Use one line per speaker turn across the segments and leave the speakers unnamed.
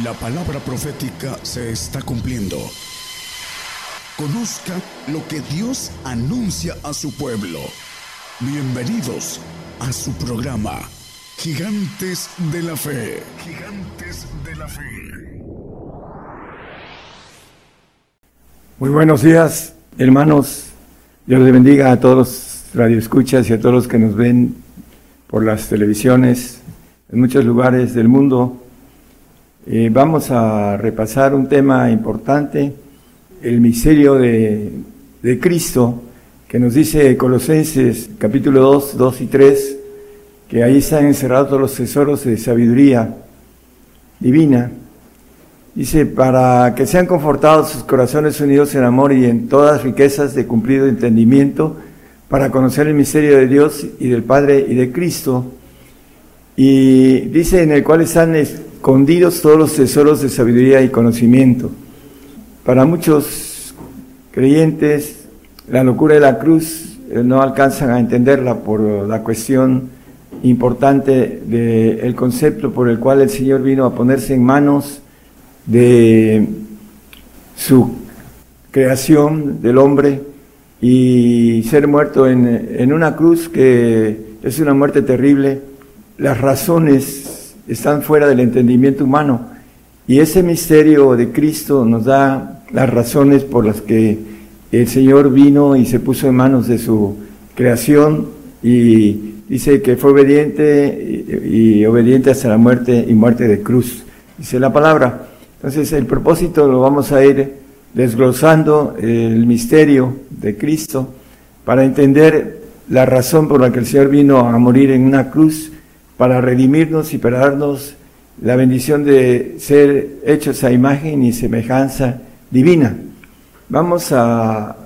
La palabra profética se está cumpliendo. Conozca lo que Dios anuncia a su pueblo. Bienvenidos a su programa, Gigantes de la Fe. Gigantes de la Fe.
Muy buenos días, hermanos. Dios les bendiga a todos los radioescuchas y a todos los que nos ven por las televisiones en muchos lugares del mundo. Eh, vamos a repasar un tema importante, el misterio de, de, Cristo, que nos dice Colosenses capítulo 2, 2 y 3, que ahí están encerrados los tesoros de sabiduría divina. Dice, para que sean confortados sus corazones unidos en amor y en todas riquezas de cumplido entendimiento, para conocer el misterio de Dios y del Padre y de Cristo. Y dice, en el cual están escondidos todos los tesoros de sabiduría y conocimiento. Para muchos creyentes, la locura de la cruz eh, no alcanzan a entenderla por la cuestión importante del concepto por el cual el Señor vino a ponerse en manos de su creación del hombre y ser muerto en, en una cruz que es una muerte terrible. Las razones están fuera del entendimiento humano. Y ese misterio de Cristo nos da las razones por las que el Señor vino y se puso en manos de su creación y dice que fue obediente y, obediente hasta la muerte y muerte de cruz, dice la palabra. Entonces el propósito lo vamos a ir desglosando el misterio de Cristo para entender la razón por la que el Señor vino a morir en una cruz para redimirnos y para darnos la bendición de ser hechos a imagen y semejanza divina. Vamos a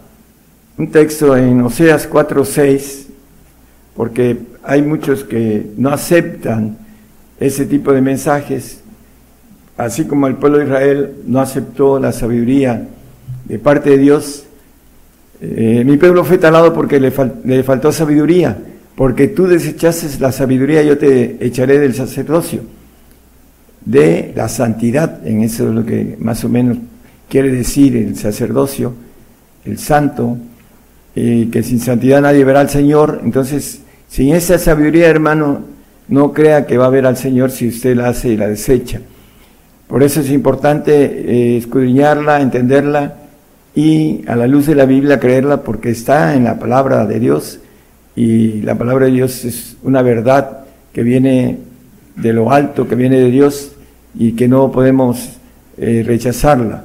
un texto en Oseas 4:6, porque hay muchos que no aceptan ese tipo de mensajes, así como el pueblo de Israel no aceptó la sabiduría de parte de Dios. Eh, mi pueblo fue talado porque le, le faltó sabiduría porque tú desechaste la sabiduría, yo te echaré del sacerdocio, de la santidad, en eso es lo que más o menos quiere decir el sacerdocio, el santo, eh, que sin santidad nadie verá al Señor, entonces, sin esa sabiduría, hermano, no crea que va a ver al Señor si usted la hace y la desecha. Por eso es importante eh, escudriñarla, entenderla y a la luz de la Biblia creerla porque está en la palabra de Dios y la palabra de Dios es una verdad que viene de lo alto, que viene de Dios y que no podemos eh, rechazarla.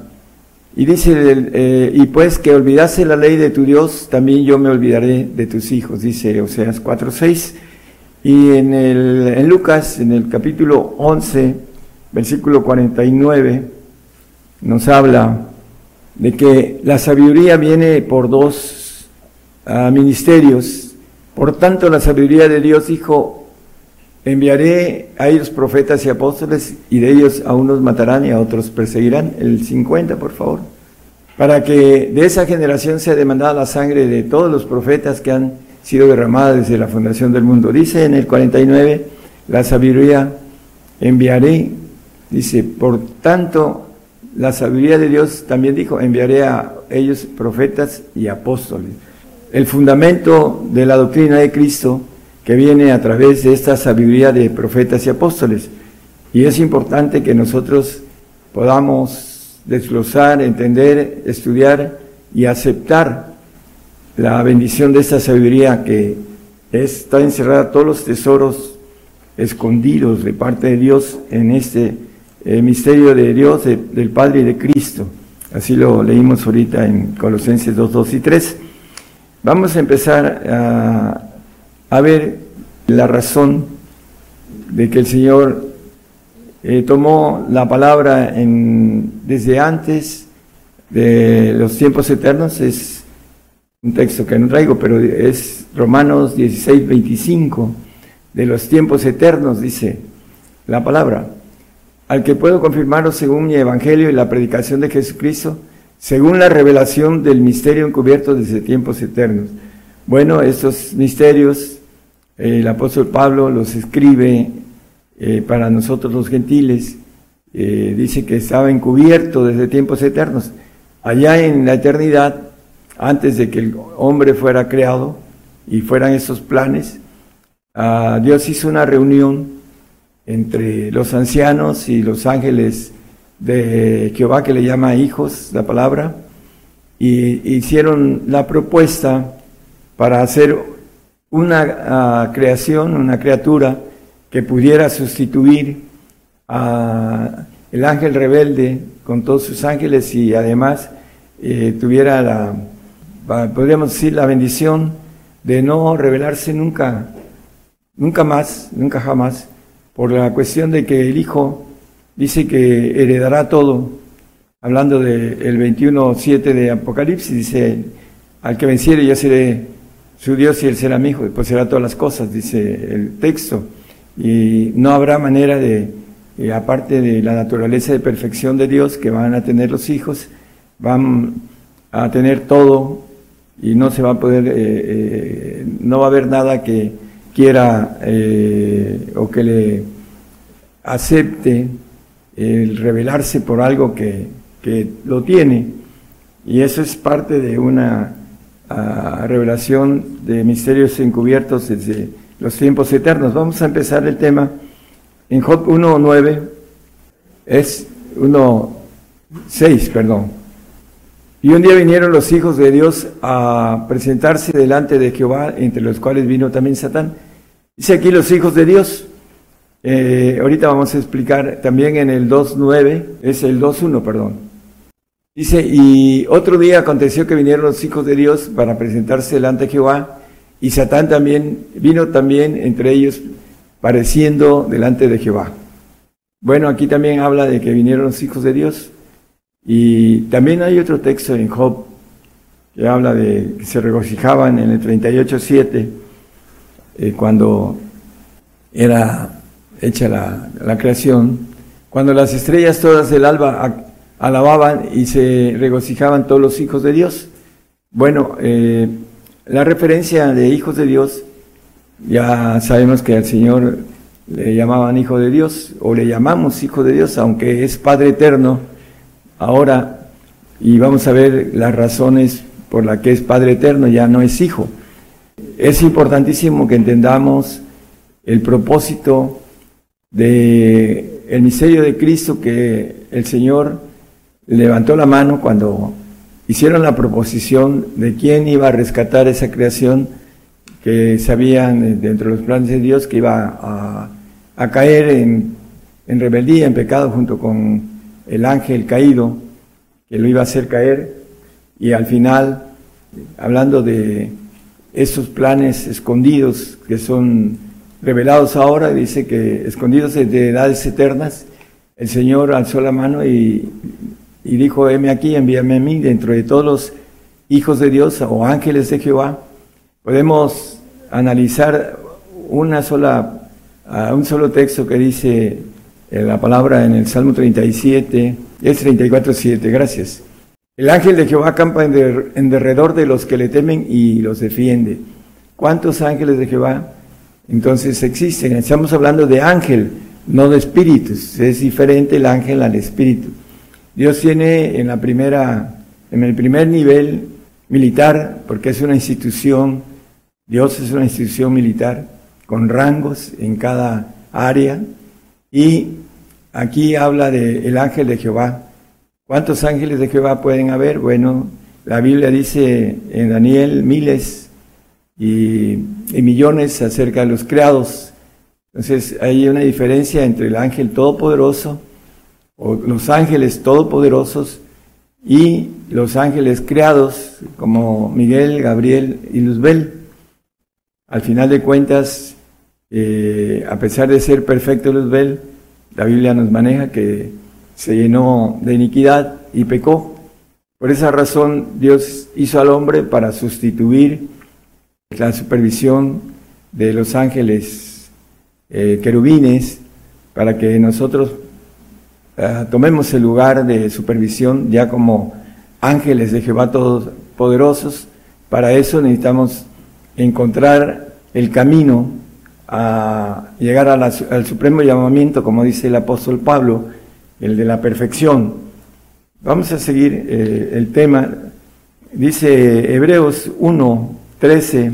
Y dice, eh, y pues que olvidase la ley de tu Dios, también yo me olvidaré de tus hijos, dice Oseas 4.6. Y en, el, Lucas, en el capítulo 11, versículo 49, nos habla de que la sabiduría viene por dos ah, ministerios, por tanto, la sabiduría de Dios dijo, enviaré a ellos profetas y apóstoles y de ellos a unos matarán y a otros perseguirán. El 50, por favor. Para que de esa generación sea demandada la sangre de todos los profetas que han sido derramadas desde la fundación del mundo. Dice en el 49, la sabiduría enviaré, dice, por tanto, la sabiduría de Dios también dijo, enviaré a ellos profetas y apóstoles el fundamento de la doctrina de Cristo que viene a través de esta sabiduría de profetas y apóstoles. Y es importante que nosotros podamos desglosar, entender, estudiar y aceptar la bendición de esta sabiduría que está encerrada todos los tesoros escondidos de parte de Dios en este eh, misterio de Dios, del Padre y de Cristo. Así lo leímos ahorita en Colosenses 2, 2 y 3. Vamos a empezar a, ver la razón de que el Señor eh, tomó la palabra desde antes de los tiempos eternos. Es un texto que no traigo, pero es Romanos 16, 25. De los tiempos eternos, dice la palabra. Al que puedo confirmarlo según mi evangelio y la predicación de Jesucristo según la revelación del misterio encubierto desde tiempos eternos. Bueno, estos misterios el apóstol Pablo los escribe eh, para nosotros los gentiles eh, dice que estaba encubierto desde tiempos eternos. Allá en la eternidad, antes de que el hombre fuera creado y fueran esos planes, ah, Dios hizo una reunión entre los ancianos y los ángeles de Jehová, que le llama hijos, la palabra, y hicieron la propuesta para hacer una ah, creación, una criatura que pudiera sustituir a el ángel rebelde con todos sus ángeles y además eh, tuviera la, podríamos decir, la bendición de no revelarse nunca, nunca más, nunca jamás, por la cuestión de que el Hijo dice que heredará todo, hablando del 21.7 de Apocalipsis, dice, al que venciere yo seré su Dios y él será mi hijo, pues será todas las cosas, dice el texto. Y no habrá manera de, eh, aparte de la naturaleza de perfección de Dios que van a tener los hijos, van a tener todo y no se va a poder, eh, eh, no va a haber nada que quiera o que le acepte el revelarse por algo que, que lo tiene. Y eso es parte de una revelación de misterios encubiertos desde los tiempos eternos. Vamos a empezar el tema en Job 1.9, es 1.6, perdón. Y un día vinieron los hijos de Dios a presentarse delante de Jehová, entre los cuales vino también Satán. Dice aquí los hijos de Dios. Eh, ahorita vamos a explicar también en el 2.9, es el 2.1, perdón. Dice, y otro día aconteció que vinieron los hijos de Dios para presentarse delante de Jehová, y Satán también vino también entre ellos pareciendo delante de Jehová. Bueno, aquí también habla de que vinieron los hijos de Dios, y también hay otro texto en Job que habla de que se regocijaban en el 38.7, eh, cuando era hecha la, la creación, cuando las estrellas todas del alba alababan y se regocijaban todos los hijos de Dios. Bueno, eh, la referencia de hijos de Dios, ya sabemos que al Señor le llamaban hijo de Dios o le llamamos hijo de Dios, aunque es Padre eterno ahora, y vamos a ver las razones por las que es Padre eterno, ya no es hijo. Es importantísimo que entendamos el propósito de el misterio de Cristo que el Señor levantó la mano cuando hicieron la proposición de quién iba a rescatar esa creación que sabían dentro de los planes de Dios que iba a, caer en, en, rebeldía, en pecado, junto con el ángel caído, que lo iba a hacer caer, y al final, hablando de esos planes escondidos que son revelados ahora, dice que escondidos de edades eternas, el Señor alzó la mano y y dijo, heme aquí, envíame a mí, dentro de todos los hijos de Dios o ángeles de Jehová, podemos analizar una sola, un solo texto que dice la palabra en el Salmo 37, es 34.7, gracias. El ángel de Jehová acampa en, derredor de los que le temen y los defiende. ¿Cuántos ángeles de Jehová entonces existen? Estamos hablando de ángel, no de espíritus. Es diferente el ángel al espíritu. Dios tiene en la primera, en el primer nivel militar, porque es una institución, Dios es una institución militar con rangos en cada área, y aquí habla del ángel de Jehová. ¿Cuántos ángeles de Jehová pueden haber? Bueno, la Biblia dice en Daniel miles y, y millones acerca de los creados. Entonces hay una diferencia entre el ángel todopoderoso, o los ángeles todopoderosos y los ángeles creados como Miguel, Gabriel y Luzbel. Al final de cuentas, eh, a pesar de ser perfecto Luzbel, la Biblia nos maneja que se llenó de iniquidad y pecó. Por esa razón Dios hizo al hombre para sustituir la supervisión de los ángeles eh, querubines para que nosotros eh, tomemos el lugar de supervisión ya como ángeles de Jehová todos poderosos. Para eso necesitamos encontrar el camino a llegar al supremo llamamiento, como dice el apóstol Pablo el de la perfección. Vamos a seguir eh, el tema. Dice Hebreos 1, 13,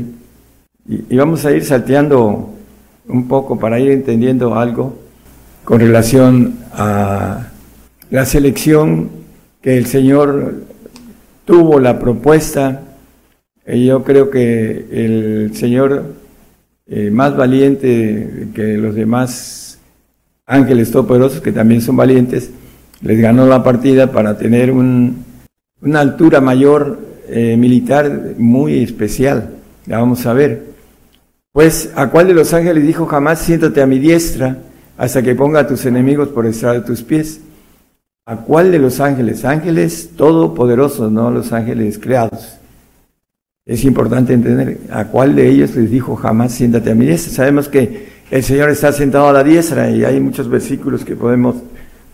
y, vamos a ir salteando un poco para ir entendiendo algo con relación a la selección que el Señor tuvo, la propuesta. Y yo creo que el Señor eh, más valiente que los demás ángeles todopoderosos, que también son valientes, les ganó la partida para tener un, una altura mayor eh, militar muy especial. La vamos a ver. Pues, ¿a cuál de los ángeles dijo jamás siéntate a mi diestra hasta que ponga a tus enemigos por estrado de tus pies? ¿A cuál de los ángeles? Ángeles todopoderosos, no los ángeles creados. Es importante entender a cuál de ellos les dijo jamás siéntate a mi diestra. Sabemos que el Señor está sentado a la diestra y hay muchos versículos que podemos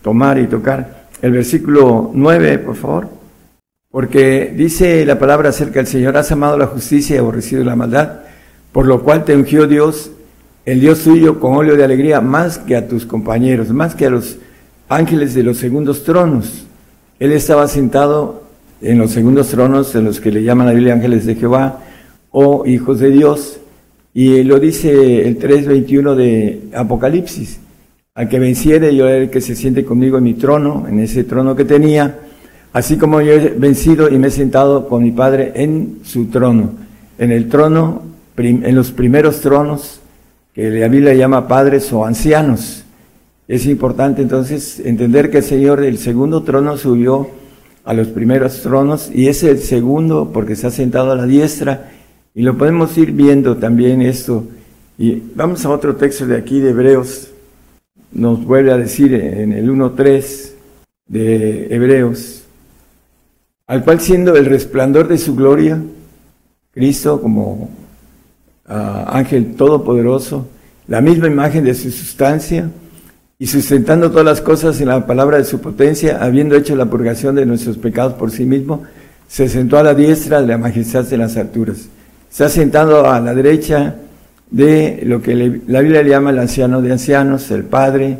tomar y tocar. El versículo 9, por favor. Porque dice la palabra acerca del Señor, has amado la justicia y aborrecido la maldad, por lo cual te ungió Dios, el Dios tuyo, con óleo de alegría, más que a tus compañeros, más que a los ángeles de los segundos tronos. Él estaba sentado en los segundos tronos, en los que le llaman la Biblia ángeles de Jehová o hijos de Dios, y lo dice el 3.21 de Apocalipsis. Al que venciere, yo el que se siente conmigo en mi trono, en ese trono que tenía, así como yo he vencido y me he sentado con mi Padre en su trono, en el trono, en los primeros tronos, que la Biblia llama padres o ancianos. Es importante entonces entender que el Señor del segundo trono subió a los primeros tronos y es el segundo porque ha sentado a la diestra y lo podemos ir viendo también esto. Y vamos a otro texto de aquí de Hebreos nos vuelve a decir en el 1.3 de Hebreos, al cual siendo el resplandor de su gloria, Cristo como ah, ángel todopoderoso, la misma imagen de su sustancia, y sustentando todas las cosas en la palabra de su potencia, habiendo hecho la purgación de nuestros pecados por sí mismo, se sentó a la diestra de la majestad de las alturas. Se ha sentado a la derecha de lo que la Biblia le llama el anciano de ancianos, el padre,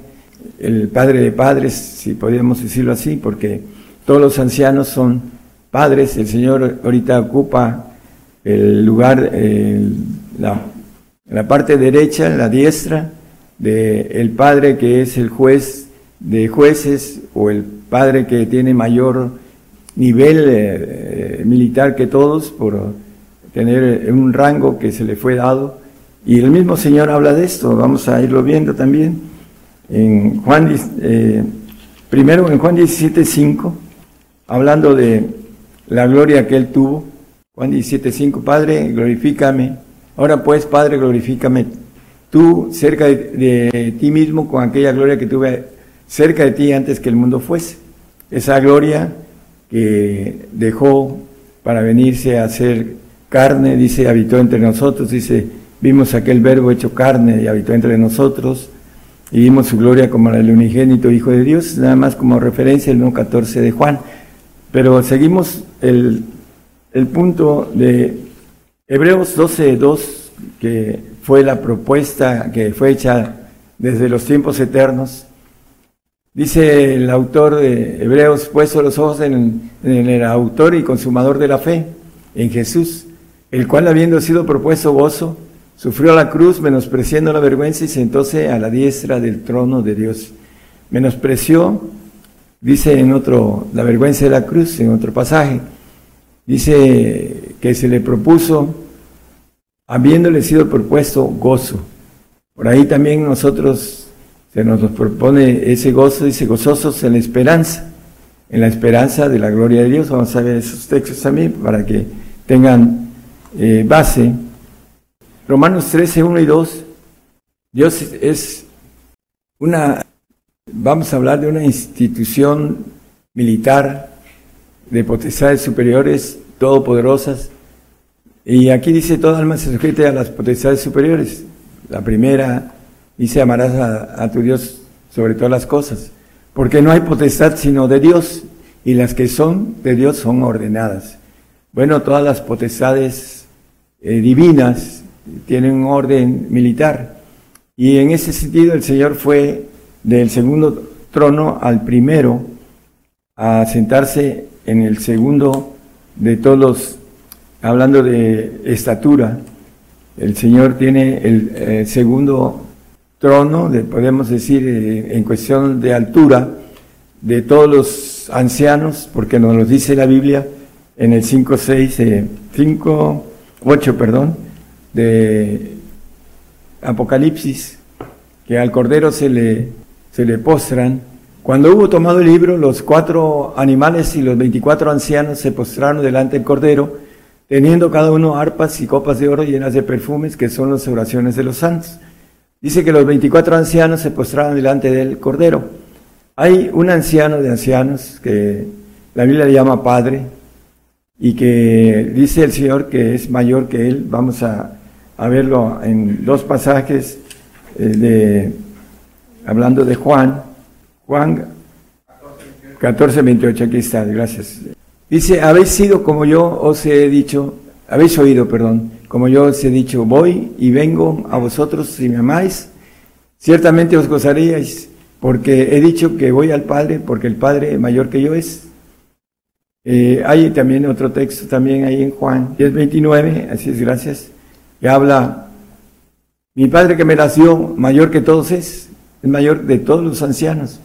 el padre de padres, si podríamos decirlo así, porque todos los ancianos son padres. El Señor ahorita ocupa el lugar, la, la, parte derecha, la diestra, del el padre que es el juez de jueces o el padre que tiene mayor nivel eh, militar que todos por tener un rango que se le fue dado y el mismo Señor habla de esto, vamos a irlo viendo también. En Juan, eh, primero en Juan 17, 5, hablando de la gloria que Él tuvo. Juan 17, 5, Padre, glorifícame. Ahora pues, Padre, glorifícame tú cerca de, de ti mismo con aquella gloria que tuve cerca de ti antes que el mundo fuese. Esa gloria que dejó para venirse a ser carne, dice, habitó entre nosotros, dice, Vimos aquel verbo hecho carne y habitó entre nosotros y vimos su gloria como la del unigénito Hijo de Dios, nada más como referencia el 1.14 de Juan. Pero seguimos el, el punto de Hebreos 12.2, que fue la propuesta que fue hecha desde los tiempos eternos. Dice el autor de Hebreos, puesto los ojos en, en el autor y consumador de la fe, en Jesús, el cual habiendo sido propuesto gozo, Sufrió la cruz, menospreciando la vergüenza y sentóse a la diestra del trono de Dios. Menospreció, dice en otro, la vergüenza de la cruz, en otro pasaje. Dice que se le propuso, habiéndole sido propuesto gozo. Por ahí también nosotros se nos propone ese gozo, dice gozosos en la esperanza, en la esperanza de la gloria de Dios. Vamos a ver esos textos también para que tengan eh, base Romanos 13, 1 y 2, Dios es una, vamos a hablar de una institución militar de potestades superiores, todopoderosas, y aquí dice, toda alma se sujete a las potestades superiores. La primera dice, amarás a, a tu Dios sobre todas las cosas, porque no hay potestad sino de Dios, y las que son de Dios son ordenadas. Bueno, todas las potestades eh, divinas tiene un orden militar. Y en ese sentido el Señor fue del segundo trono al primero a sentarse en el segundo de todos los, hablando de estatura, el Señor tiene el eh, segundo trono, de, podemos decir, eh, en cuestión de altura, de todos los ancianos, porque nos lo dice la Biblia en el 5, 6, 5, 8, perdón, de Apocalipsis, que al Cordero se le, se le postran. Cuando hubo tomado el libro, los cuatro animales y los veinticuatro ancianos se postraron delante del Cordero, teniendo cada uno arpas y copas de oro llenas de perfumes, que son las oraciones de los santos. Dice que los veinticuatro ancianos se postraron delante del Cordero. Hay un anciano de ancianos que la Biblia le llama Padre y que dice el Señor que es mayor que él. Vamos a, verlo en dos pasajes eh, de, hablando de Juan. Juan 14, 28, aquí está, gracias. Dice, habéis sido como yo os he dicho, habéis oído, perdón, como yo os he dicho, voy y vengo a vosotros si me amáis, ciertamente os gozaríais, porque he dicho que voy al Padre, porque el Padre mayor que yo es. Eh, hay también otro texto también ahí en Juan 10:29, así es, gracias, que habla, mi Padre que me nació, mayor que todos es, es mayor de todos los ancianos.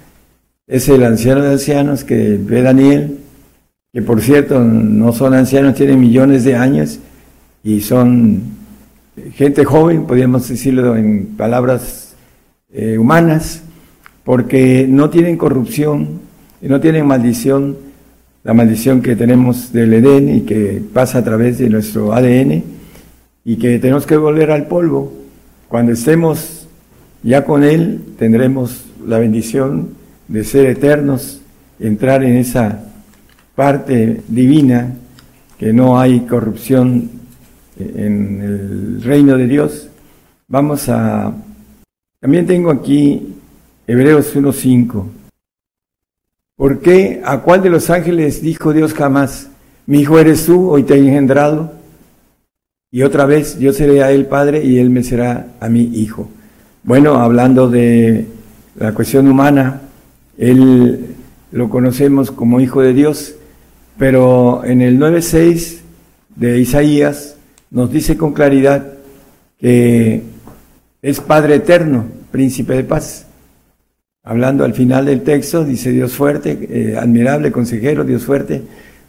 Es el anciano de ancianos que ve Daniel, que por cierto no son ancianos, tienen millones de años, y son gente joven, podríamos decirlo en palabras eh, humanas, porque no tienen corrupción y no tienen maldición, la maldición que tenemos del Edén y que pasa a través de nuestro ADN y que tenemos que volver al polvo. Cuando estemos ya con Él, tendremos la bendición de ser eternos, entrar en esa parte divina, que no hay corrupción en el reino de Dios. Vamos a... También tengo aquí Hebreos 1.5. ¿Por qué? ¿A cuál de los ángeles dijo Dios jamás? Mi hijo eres tú, hoy te he engendrado. Y otra vez, yo seré a él padre y él me será a mi hijo. Bueno, hablando de la cuestión humana, él lo conocemos como hijo de Dios, pero en el 9.6 de Isaías nos dice con claridad que es Padre eterno, príncipe de paz. Hablando al final del texto, dice Dios fuerte, eh, admirable consejero, Dios fuerte,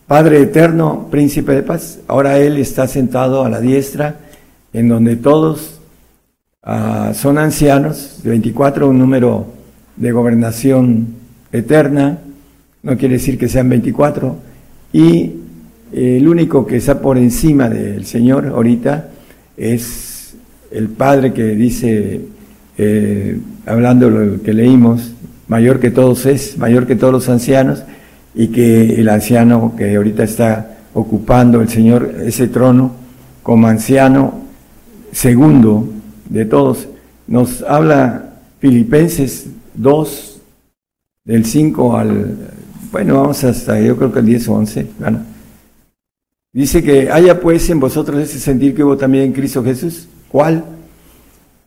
Padre eterno, príncipe de paz. Ahora Él está sentado a la diestra, en donde todos ah, son ancianos, 24, un número de gobernación eterna, no quiere decir que sean 24, y el único que está por encima del Señor ahorita es el Padre que dice, eh, hablando lo que leímos, mayor que todos es, mayor que todos los ancianos, y que el anciano que ahorita está ocupando el Señor ese trono como anciano segundo de todos, nos habla Filipenses 2, del 5 al, bueno, vamos hasta yo creo que el 10 o 11, bueno, Dice que haya pues en vosotros ese sentir que hubo también en Cristo Jesús. ¿Cuál?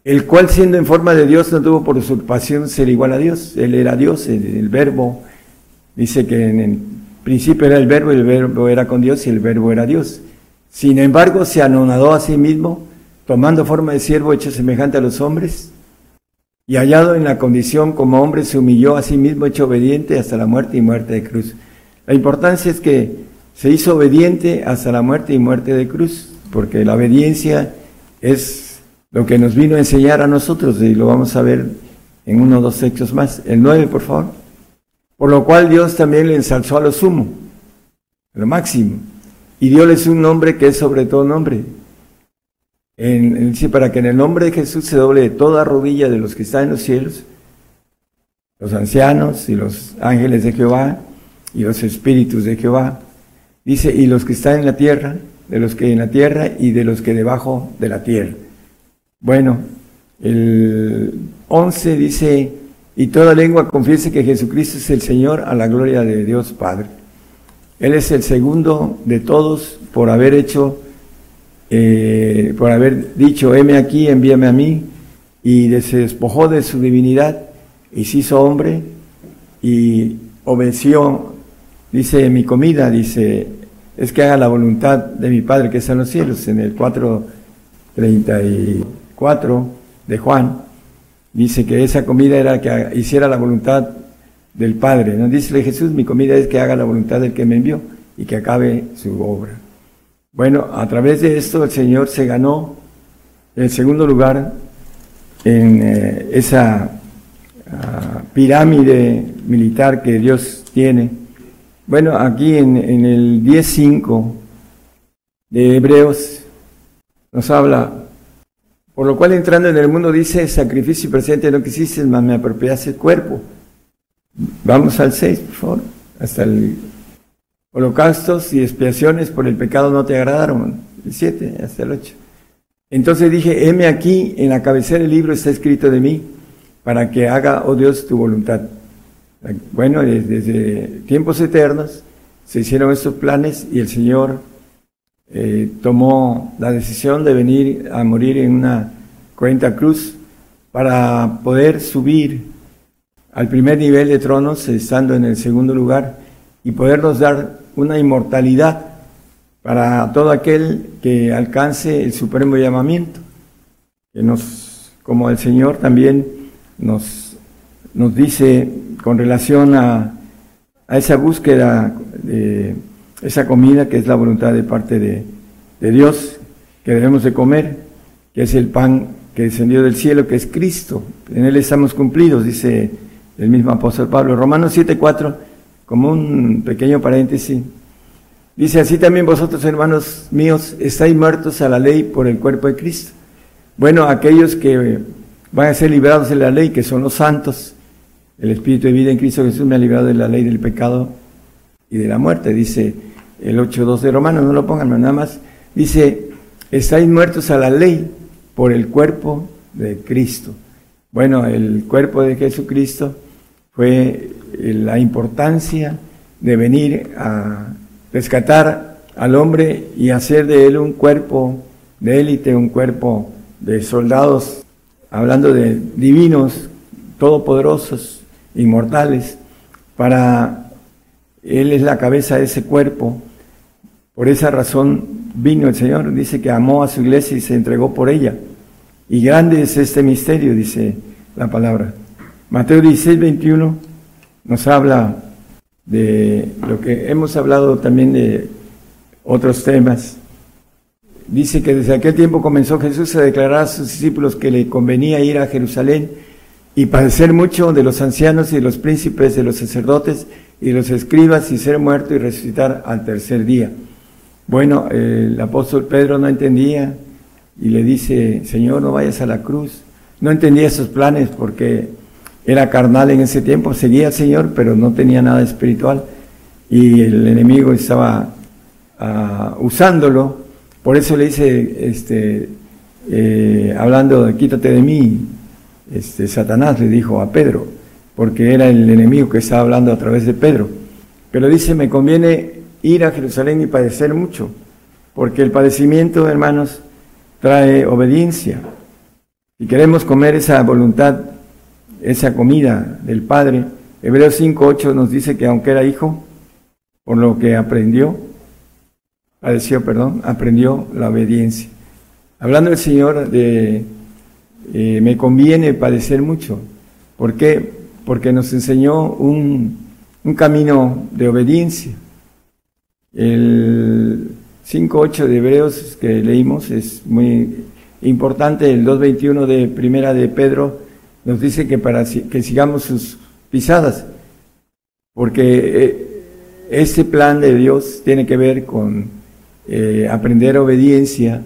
El cual siendo en forma de Dios no tuvo por usurpación ser igual a Dios. Él era Dios, el, verbo. Dice que en el principio era el verbo el verbo era con Dios y el verbo era Dios. Sin embargo, se anonadó a sí mismo, tomando forma de siervo hecho semejante a los hombres, y hallado en la condición como hombre, se humilló a sí mismo, hecho obediente hasta la muerte y muerte de cruz. La importancia es que se hizo obediente hasta la muerte y muerte de cruz, porque la obediencia es lo que nos vino a enseñar a nosotros y lo vamos a ver en uno o dos textos más. El 9, por favor. Por lo cual Dios también le ensalzó a lo sumo, lo máximo, y dióles un nombre que es sobre todo nombre. Para que en el nombre de Jesús se doble toda rodilla de los que están en los cielos, los ancianos y los ángeles de Jehová y los espíritus de Jehová Dice, y los que están en la tierra, de los que en la tierra y de los que debajo de la tierra. Bueno, el 11 dice, y toda lengua confiese que Jesucristo es el Señor a la gloria de Dios Padre. Él es el segundo de todos por haber hecho, eh, por haber dicho, heme aquí, envíame a mí, y se despojó de su divinidad y se hizo hombre y obedeció, dice mi comida, dice, es que haga la voluntad de mi Padre que está en los cielos, en el 4.34 de Juan, dice que esa comida era que hiciera la voluntad del Padre. ¿no? Dice Jesús, mi comida es que haga la voluntad del que me envió y que acabe su obra. Bueno, a través de esto el Señor se ganó el segundo lugar en eh, esa ah, pirámide militar que Dios tiene. Bueno, aquí en, el 10.5 de Hebreos nos habla, por lo cual entrando en el mundo dice, sacrificio presente no quisiste, más me apropiaste el cuerpo. Vamos al 6, por favor, hasta el holocaustos y expiaciones por el pecado no te agradaron. El 7 hasta el 8. Entonces dije, heme aquí, en la cabecera del libro está escrito de mí, para que haga, oh Dios, tu voluntad. Bueno, desde, tiempos eternos se hicieron estos planes y el Señor eh, tomó la decisión de venir a morir en una cuenta cruz para poder subir al primer nivel de tronos, estando en el segundo lugar, y podernos dar una inmortalidad para todo aquel que alcance el supremo llamamiento, que nos, como el Señor también nos, nos dice con relación a, a esa búsqueda de esa comida que es la voluntad de parte de, de Dios, que debemos de comer, que es el pan que descendió del cielo, que es Cristo. En Él estamos cumplidos, dice el mismo apóstol Pablo. Romanos 7:4 como un pequeño paréntesis. Dice así también vosotros, hermanos míos, estáis muertos a la ley por el cuerpo de Cristo. Bueno, aquellos que van a ser liberados de la ley, que son los santos, el Espíritu de vida en Cristo Jesús me ha librado de la ley del pecado y de la muerte, dice el 8.2 de Romanos, no lo pongan nada más. Dice, estáis muertos a la ley por el cuerpo de Cristo. Bueno, el cuerpo de Jesucristo fue la importancia de venir a rescatar al hombre y hacer de él un cuerpo de élite, un cuerpo de soldados, hablando de divinos, todopoderosos, inmortales, para él es la cabeza de ese cuerpo. Por esa razón vino el Señor, dice que amó a su iglesia y se entregó por ella. Y grande es este misterio, dice la palabra. Mateo 16, 21 nos habla de lo que hemos hablado también de otros temas. Dice que desde aquel tiempo comenzó Jesús a declarar a sus discípulos que le convenía ir a Jerusalén y padecer mucho de los ancianos y de los príncipes, de los sacerdotes y de los escribas y ser muerto y resucitar al tercer día. Bueno, el apóstol Pedro no entendía y le dice, Señor, no vayas a la cruz. No entendía esos planes porque era carnal en ese tiempo, seguía al Señor, pero no tenía nada espiritual y el enemigo estaba uh, usándolo. Por eso le dice, este, eh, hablando de quítate de mí, este, Satanás le dijo a Pedro, porque era el enemigo que estaba hablando a través de Pedro. Pero dice, me conviene ir a Jerusalén y padecer mucho, porque el padecimiento, hermanos, trae obediencia. Si queremos comer esa voluntad esa comida del Padre. Hebreos 5.8 nos dice que aunque era hijo, por lo que aprendió, padeció, perdón, aprendió la obediencia. Hablando el Señor de, eh, me conviene padecer mucho. ¿Por qué? Porque nos enseñó un, un camino de obediencia. El 5.8 de Hebreos que leímos es muy importante, el 2.21 de Primera de Pedro nos dice que para que sigamos sus pisadas, porque eh, este plan de Dios tiene que ver con eh, aprender obediencia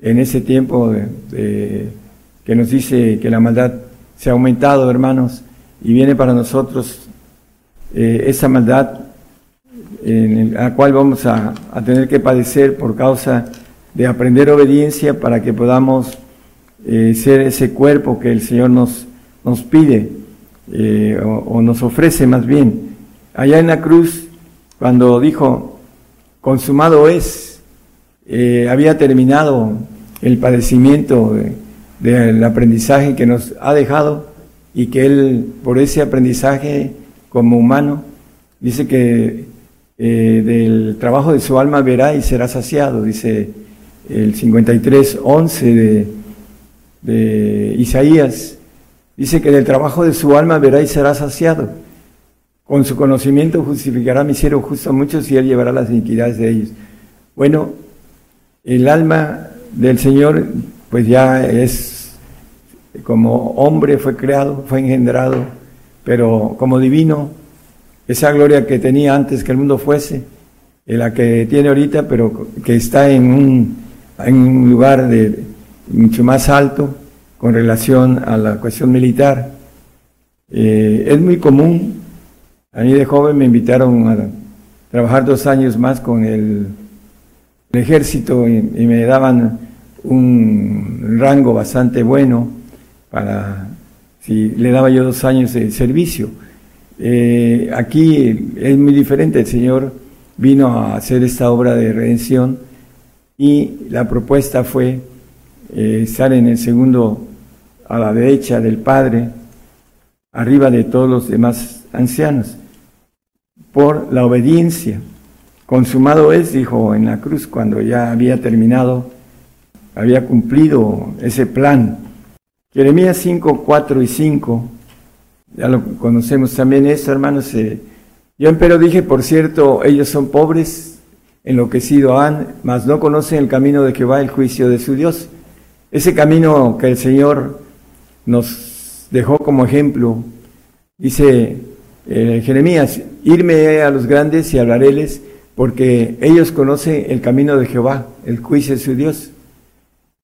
en ese tiempo que nos dice que la maldad se ha aumentado, hermanos, y viene para nosotros eh, esa maldad en la cual vamos a, a, tener que padecer por causa de aprender obediencia para que podamos ser ese cuerpo que el Señor nos nos pide eh, o, nos ofrece más bien. Allá en la cruz, cuando dijo, consumado es, eh, había terminado el padecimiento del aprendizaje que nos ha dejado y que Él, por ese aprendizaje, como humano, dice que eh, del trabajo de su alma verá y será saciado, dice el 53, 11 de, de Isaías, dice que del trabajo de su alma verá y será saciado. Con su conocimiento justificará mi cielo justo a muchos y él llevará las iniquidades de ellos. Bueno, el alma del Señor pues ya es como hombre fue creado, fue engendrado, pero como divino, esa gloria que tenía antes que el mundo fuese, la que tiene ahorita, pero que está en un, en un lugar de, mucho más alto con relación a la cuestión militar. Eh, es muy común, a mí de joven me invitaron a trabajar dos años más con el, ejército y me daban un rango bastante bueno para si le daba yo dos años de servicio. Eh, aquí es muy diferente, el Señor vino a hacer esta obra de redención y la propuesta fue eh, estar en el segundo a la derecha del Padre, arriba de todos los demás ancianos, por la obediencia. Consumado es, dijo en la cruz, cuando ya había terminado había cumplido ese plan. Jeremías 5, 4 y 5, ya lo conocemos también esto, hermanos. Eh, yo empero dije, por cierto, ellos son pobres, enloquecido han, mas no conocen el camino de va el juicio de su Dios. Ese camino que el Señor nos dejó como ejemplo, dice eh, Jeremías, irme a los grandes y hablaréles, porque ellos conocen el camino de Jehová, el juicio de su Dios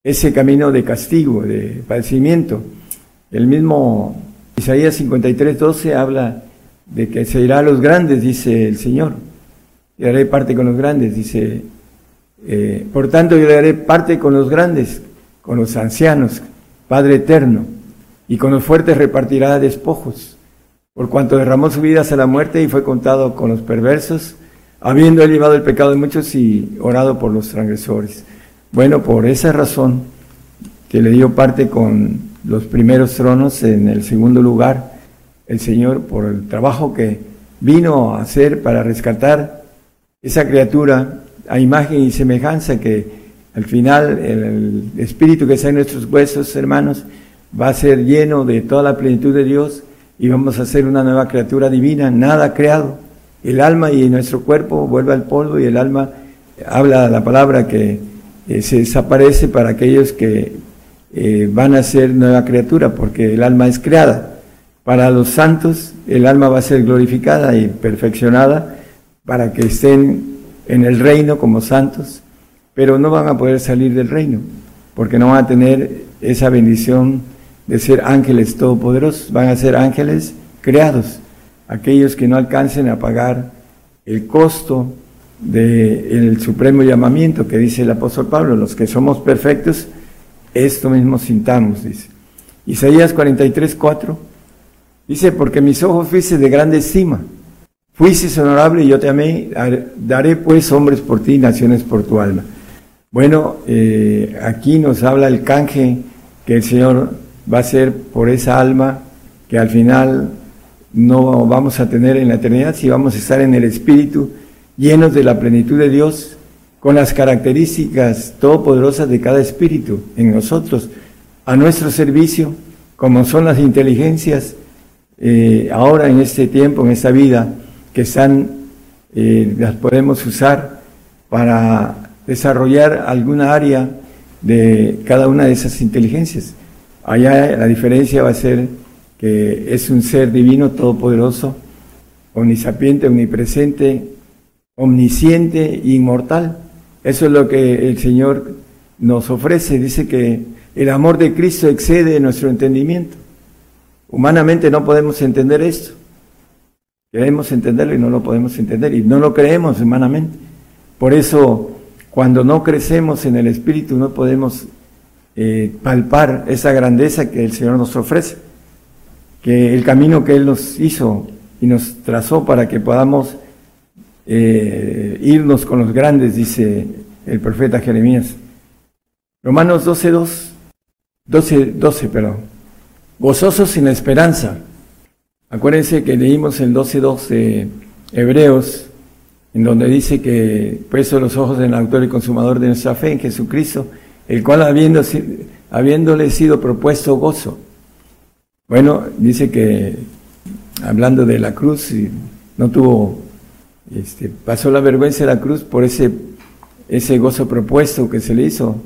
ese camino de castigo, de padecimiento. El mismo Isaías 53, 12 habla de que se irá a los grandes, dice el Señor. Y haré parte con los grandes, dice. Eh, por tanto, yo le haré parte con los grandes, con los ancianos, Padre eterno, y con los fuertes repartirá despojos. Por cuanto derramó su vida hasta la muerte y fue contado con los perversos, habiendo llevado el pecado de muchos y orado por los transgresores. Bueno, por esa razón que le dio parte con los primeros tronos en el segundo lugar, el Señor, por el trabajo que vino a hacer para rescatar esa criatura a imagen y semejanza que al final el, espíritu que está en nuestros huesos, hermanos, va a ser lleno de toda la plenitud de Dios y vamos a ser una nueva criatura divina, nada creado. El alma y nuestro cuerpo vuelve al polvo y el alma habla la palabra que eh, se desaparece para aquellos que eh, van a ser nueva criatura, porque el alma es creada. Para los santos, el alma va a ser glorificada y perfeccionada para que estén en el reino como santos, pero no van a poder salir del reino, porque no van a tener esa bendición de ser ángeles todopoderosos, van a ser ángeles creados, aquellos que no alcancen a pagar el costo del supremo llamamiento que dice el apóstol Pablo, los que somos perfectos, esto mismo sintamos, dice. Isaías 43, 4, dice, porque mis ojos fuiste de grande estima, fuiste honorable y yo te amé, daré pues hombres por ti, naciones por tu alma. Bueno, eh, aquí nos habla el canje que el Señor va a hacer por esa alma que al final no vamos a tener en la eternidad, si vamos a estar en el Espíritu, llenos de la plenitud de Dios, con las características todopoderosas de cada espíritu en nosotros, a nuestro servicio, como son las inteligencias eh, ahora en este tiempo, en esta vida, que eh, las podemos usar para desarrollar alguna área de cada una de esas inteligencias. Allá la diferencia va a ser que es un ser divino, todopoderoso, omnisapiente, omnipresente, omnisciente e inmortal. Eso es lo que el Señor nos ofrece. Dice que el amor de Cristo excede nuestro entendimiento. Humanamente no podemos entender esto. Queremos entenderlo y no lo podemos entender y no lo creemos humanamente. Por eso, cuando no crecemos en el Espíritu, no podemos eh, palpar esa grandeza que el Señor nos ofrece. Que el camino que Él nos hizo y nos trazó para que podamos eh, irnos con los grandes, dice el profeta Jeremías. Romanos 12, 2, 12, 12, perdón. Gozosos sin esperanza, Acuérdense que leímos el 12.2 de Hebreos, en donde dice que puesto los ojos en el autor y consumador de nuestra fe, en Jesucristo, el cual habiendo, habiéndole sido propuesto gozo. Bueno, dice que hablando de la cruz, no tuvo, este, pasó la vergüenza de la cruz por ese, ese gozo propuesto que se le hizo,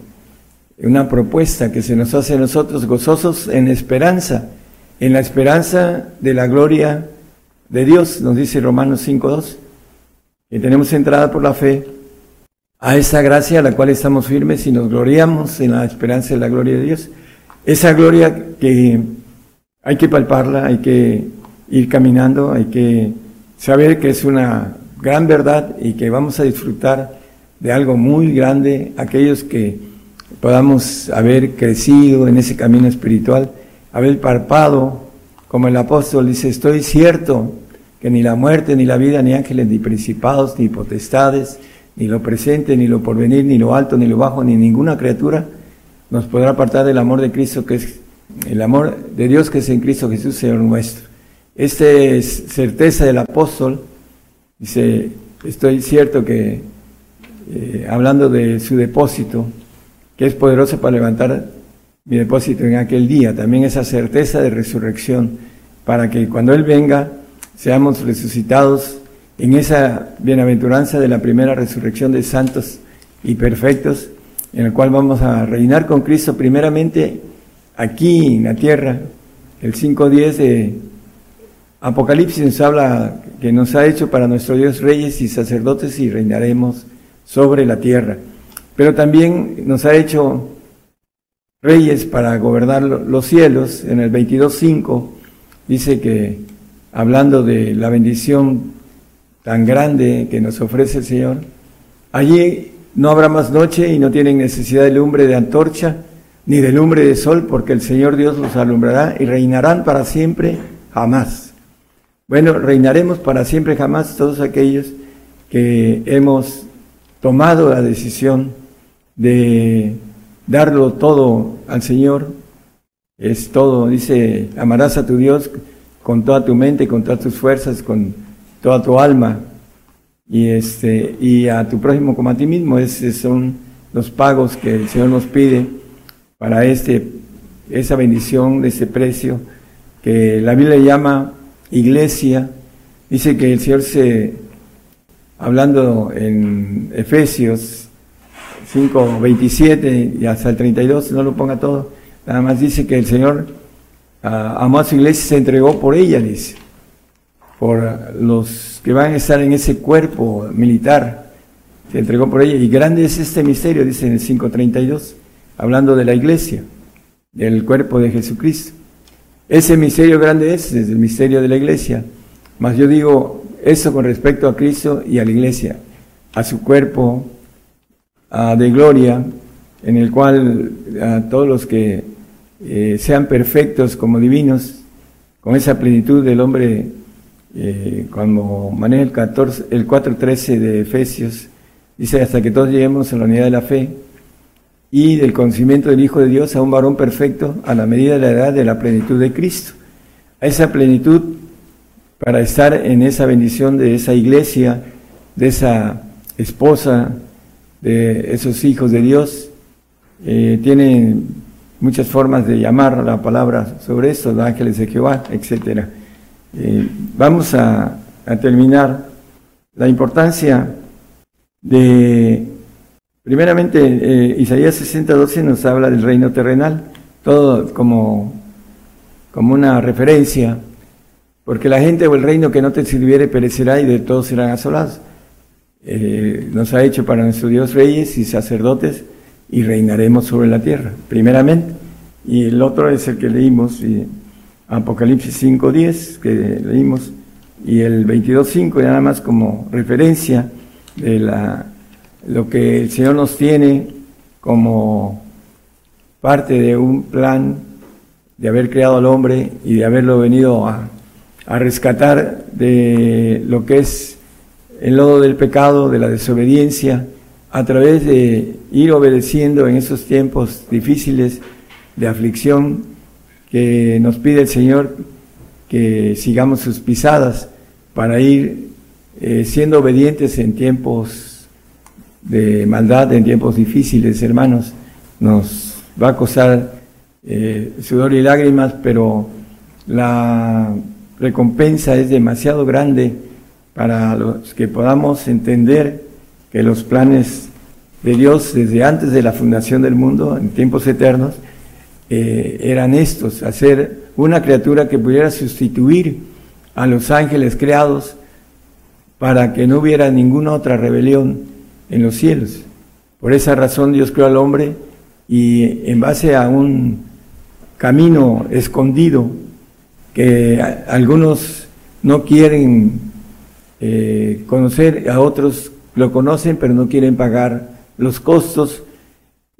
una propuesta que se nos hace a nosotros gozosos en esperanza, en la esperanza de la gloria de Dios, nos dice Romanos 5.2, que tenemos entrada por la fe a esa gracia a la cual estamos firmes y nos gloriamos en la esperanza de la gloria de Dios. Esa gloria que hay que palparla, hay que ir caminando, hay que saber que es una gran verdad y que vamos a disfrutar de algo muy grande, aquellos que podamos haber crecido en ese camino espiritual, haber parpado, como el apóstol dice, estoy cierto que ni la muerte, ni la vida, ni ángeles, ni principados, ni potestades, ni lo presente, ni lo porvenir, ni lo alto, ni lo bajo, ni ninguna criatura nos podrá apartar del amor de Cristo, que es el amor de Dios que es en Cristo Jesús, Señor nuestro. Esta es certeza del apóstol. Dice, estoy cierto que, eh, hablando de su depósito, que es poderoso para levantar mi depósito en aquel día, también esa certeza de resurrección, para que cuando Él venga seamos resucitados en esa bienaventuranza de la primera resurrección de santos y perfectos, en el cual vamos a reinar con Cristo primeramente aquí en la tierra. El 5.10 de Apocalipsis nos habla que nos ha hecho para nuestro Dios reyes y sacerdotes y reinaremos sobre la tierra. Pero también nos ha hecho reyes para gobernar los cielos. En el 22.5 dice que, hablando de la bendición tan grande que nos ofrece el Señor, allí no habrá más noche y no tienen necesidad de lumbre de antorcha ni de lumbre de sol, porque el Señor Dios los alumbrará y reinarán para siempre jamás. Bueno, reinaremos para siempre jamás todos aquellos que hemos tomado la decisión de darlo todo al Señor. Es todo, dice, amarás a tu Dios con toda tu mente, con todas tus fuerzas, con toda tu alma y este y a tu prójimo como a ti mismo. Esos son los pagos que el Señor nos pide para este esa bendición de ese precio que la Biblia llama iglesia. Dice que el Señor se, hablando en Efesios 5, 27 y hasta el 32, no lo ponga todo, nada más dice que el Señor ah, amó a su iglesia y se entregó por ella, dice, por los que van a estar en ese cuerpo militar, se entregó por ella. Y grande es este misterio, dice en el 5.32, hablando de la iglesia, del cuerpo de Jesucristo. Ese misterio grande es, es el misterio de la iglesia. Mas yo digo eso con respecto a Cristo y a la iglesia, a su cuerpo de gloria, en el cual a todos los que eh, sean perfectos como divinos, con esa plenitud del hombre, eh, cuando maneja el, 14, el 4.13 de Efesios, dice hasta que todos lleguemos a la unidad de la fe, y del conocimiento del Hijo de Dios a un varón perfecto a la medida de la edad de la plenitud de Cristo. A esa plenitud para estar en esa bendición de esa iglesia, de esa esposa, de esos hijos de Dios. Eh, tiene muchas formas de llamar la palabra sobre esto, los ángeles de Jehová, etc. Eh, vamos a terminar la importancia de Primeramente, eh, Isaías 60, nos habla del reino terrenal, todo como, como una referencia, porque la gente o el reino que no te sirviere perecerá y de todos serán asolados. Eh, nos ha hecho para nuestro Dios reyes y sacerdotes y reinaremos sobre la tierra, primeramente. Y el otro es el que leímos, y Apocalipsis 5.10, que leímos, y el 22.5, nada más como referencia de la lo que el Señor nos tiene como parte de un plan de haber creado al hombre y de haberlo venido a, rescatar de lo que es el lodo del pecado, de la desobediencia, a través de ir obedeciendo en esos tiempos difíciles de aflicción que nos pide el Señor que sigamos sus pisadas para ir eh, siendo obedientes en tiempos de maldad, en tiempos difíciles, hermanos. Nos va a costar eh, sudor y lágrimas, pero la recompensa es demasiado grande para los que podamos entender que los planes de Dios desde antes de la fundación del mundo, en tiempos eternos, eh, eran estos, hacer una criatura que pudiera sustituir a los ángeles creados para que no hubiera ninguna otra rebelión en los cielos. Por esa razón Dios creó al hombre y en base a un camino escondido que algunos no quieren eh, conocer, a otros lo conocen pero no quieren pagar los costos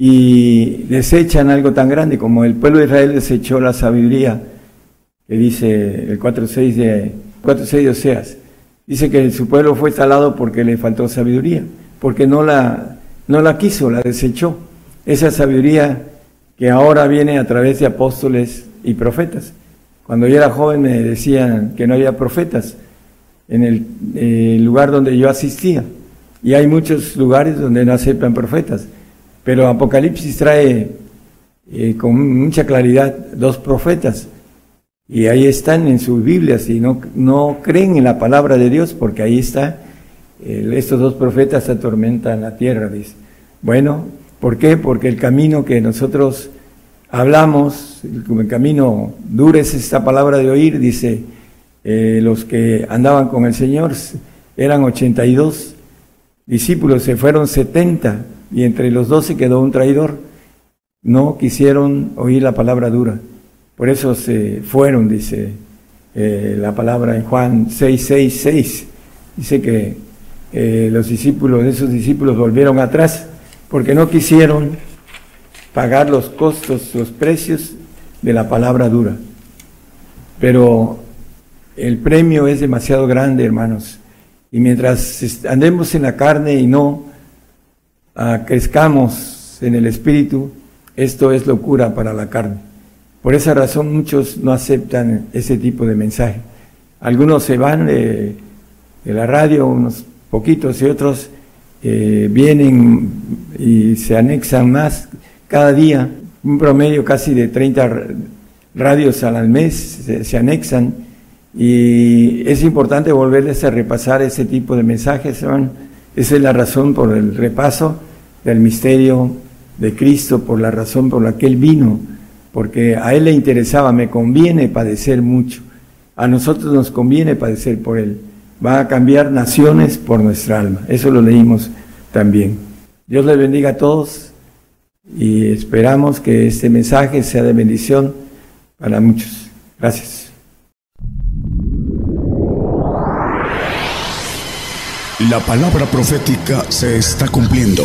y desechan algo tan grande como el pueblo de Israel desechó la sabiduría, que dice el 4.6 de, 4.6 de Oseas. Dice que su pueblo fue talado porque le faltó sabiduría, porque no la, no la quiso, la desechó. Esa sabiduría que ahora viene a través de apóstoles y profetas. Cuando yo era joven me decían que no había profetas en el eh, lugar donde yo asistía. Y hay muchos lugares donde no aceptan profetas. Pero Apocalipsis trae eh, con mucha claridad dos profetas. Y ahí están en sus Biblias y no, no creen en la palabra de Dios porque ahí está, estos dos profetas atormentan la tierra, dice. Bueno, ¿por qué? Porque el camino que nosotros hablamos, el camino duro es esta palabra de oír, dice, eh, los que andaban con el Señor eran 82 discípulos, se fueron 70 y entre los doce quedó un traidor. No quisieron oír la palabra dura. Por eso se fueron, dice eh, la palabra en Juan 6, 6, 6. Dice que eh, los discípulos, esos discípulos volvieron atrás porque no quisieron pagar los costos, los precios de la palabra dura. Pero el premio es demasiado grande, hermanos. Y mientras andemos en la carne y no crezcamos en el espíritu, esto es locura para la carne. Por esa razón muchos no aceptan ese tipo de mensaje. Algunos se van de, la radio, unos poquitos y otros eh, vienen y se anexan más cada día, un promedio casi de 30 radios al mes se, se anexan y es importante volverles a repasar ese tipo de mensajes. Esa es la razón por el repaso del misterio de Cristo, por la razón por la que Él vino, porque a Él le interesaba, me conviene padecer mucho, a nosotros nos conviene padecer por Él, va a cambiar naciones por nuestra alma, eso lo leímos también. Dios les bendiga a todos y esperamos que este mensaje sea de bendición para muchos. Gracias.
La palabra profética se está cumpliendo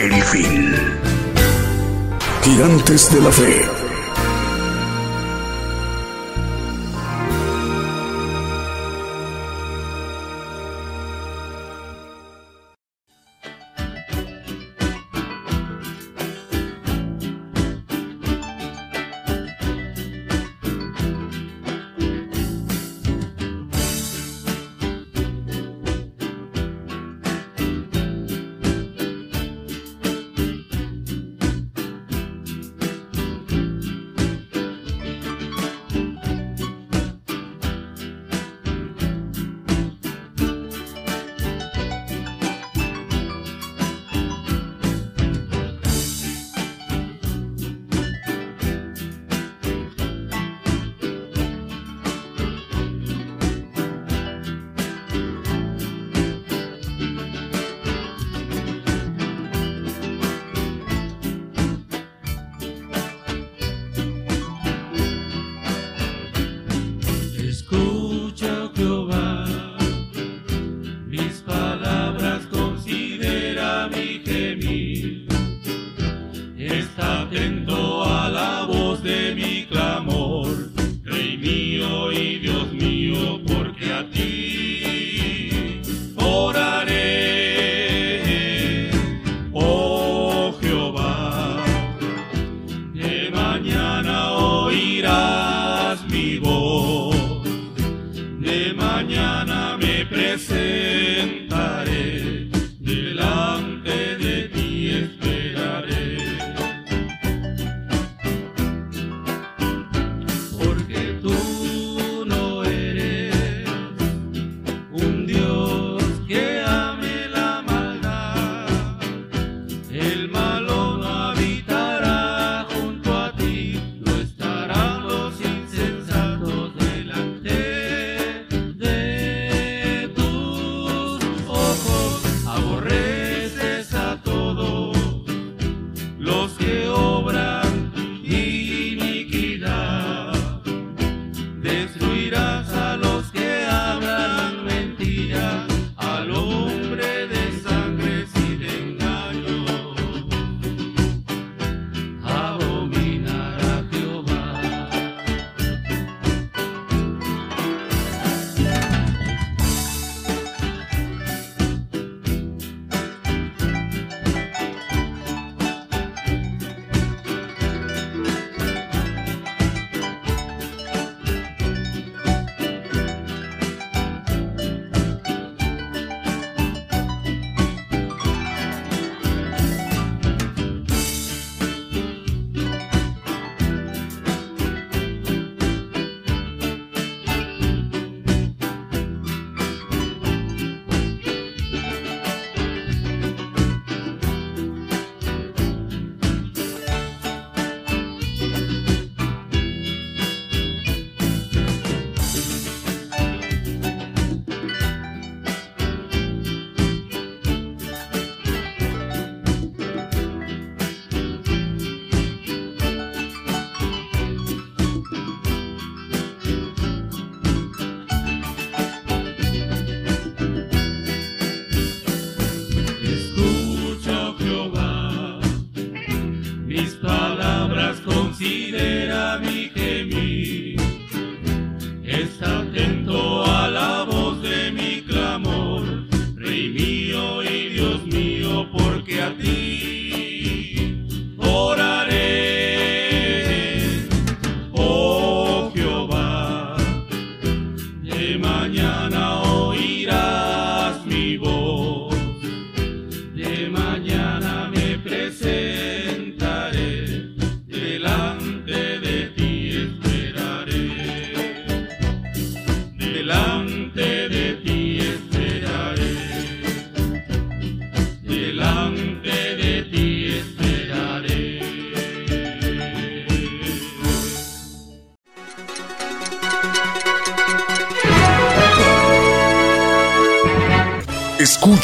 El
fin. Gigantes de la fe.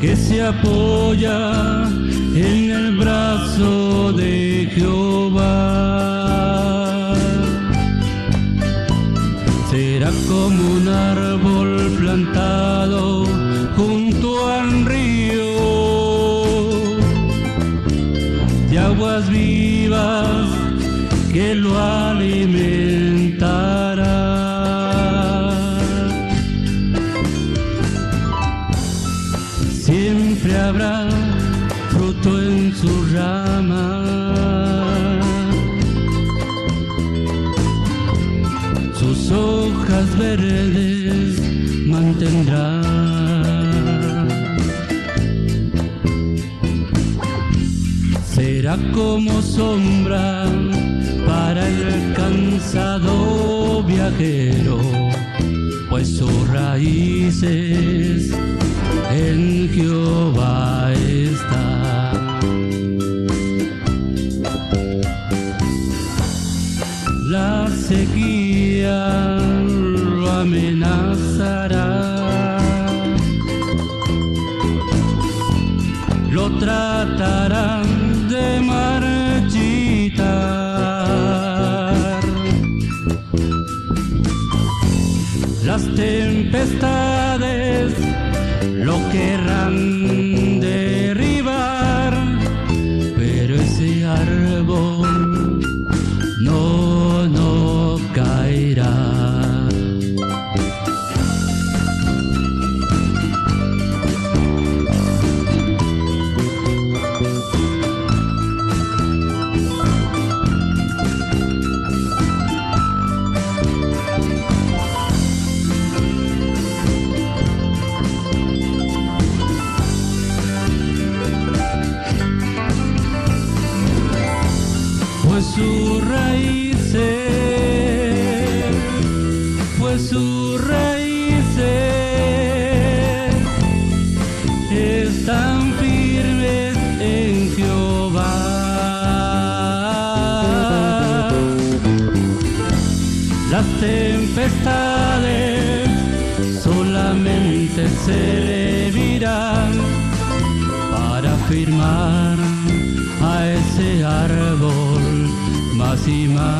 que se apoya en el brazo de Jehová será como un árbol plantado junto al río de aguas vivas que lo alimentará. Viajero, pues sus raíces en Jehová más